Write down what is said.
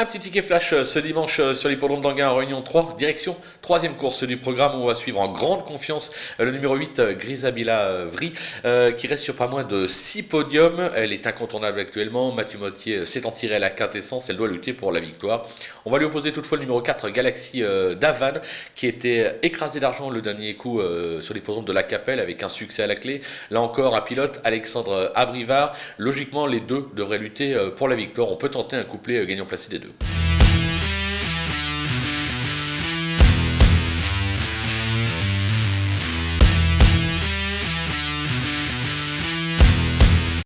Un petit ticket flash euh, ce dimanche euh, sur l'hippodrome d'Anguin en Réunion 3, direction troisième course du programme où on va suivre en grande confiance euh, le numéro 8 Grisabila Vri qui reste sur pas moins de 6 podiums. Elle est incontournable actuellement. Mathieu Mottier s'est en tiré à la quintessence, elle doit lutter pour la victoire. On va lui opposer toutefois le numéro 4 Galaxy Davan qui était écrasé d'argent le dernier coup sur l'hippodrome de la Capelle avec un succès à la clé. Là encore, un pilote Alexandre Abrivard. Logiquement, les deux devraient lutter pour la victoire. On peut tenter un couplet gagnant placé des deux. do.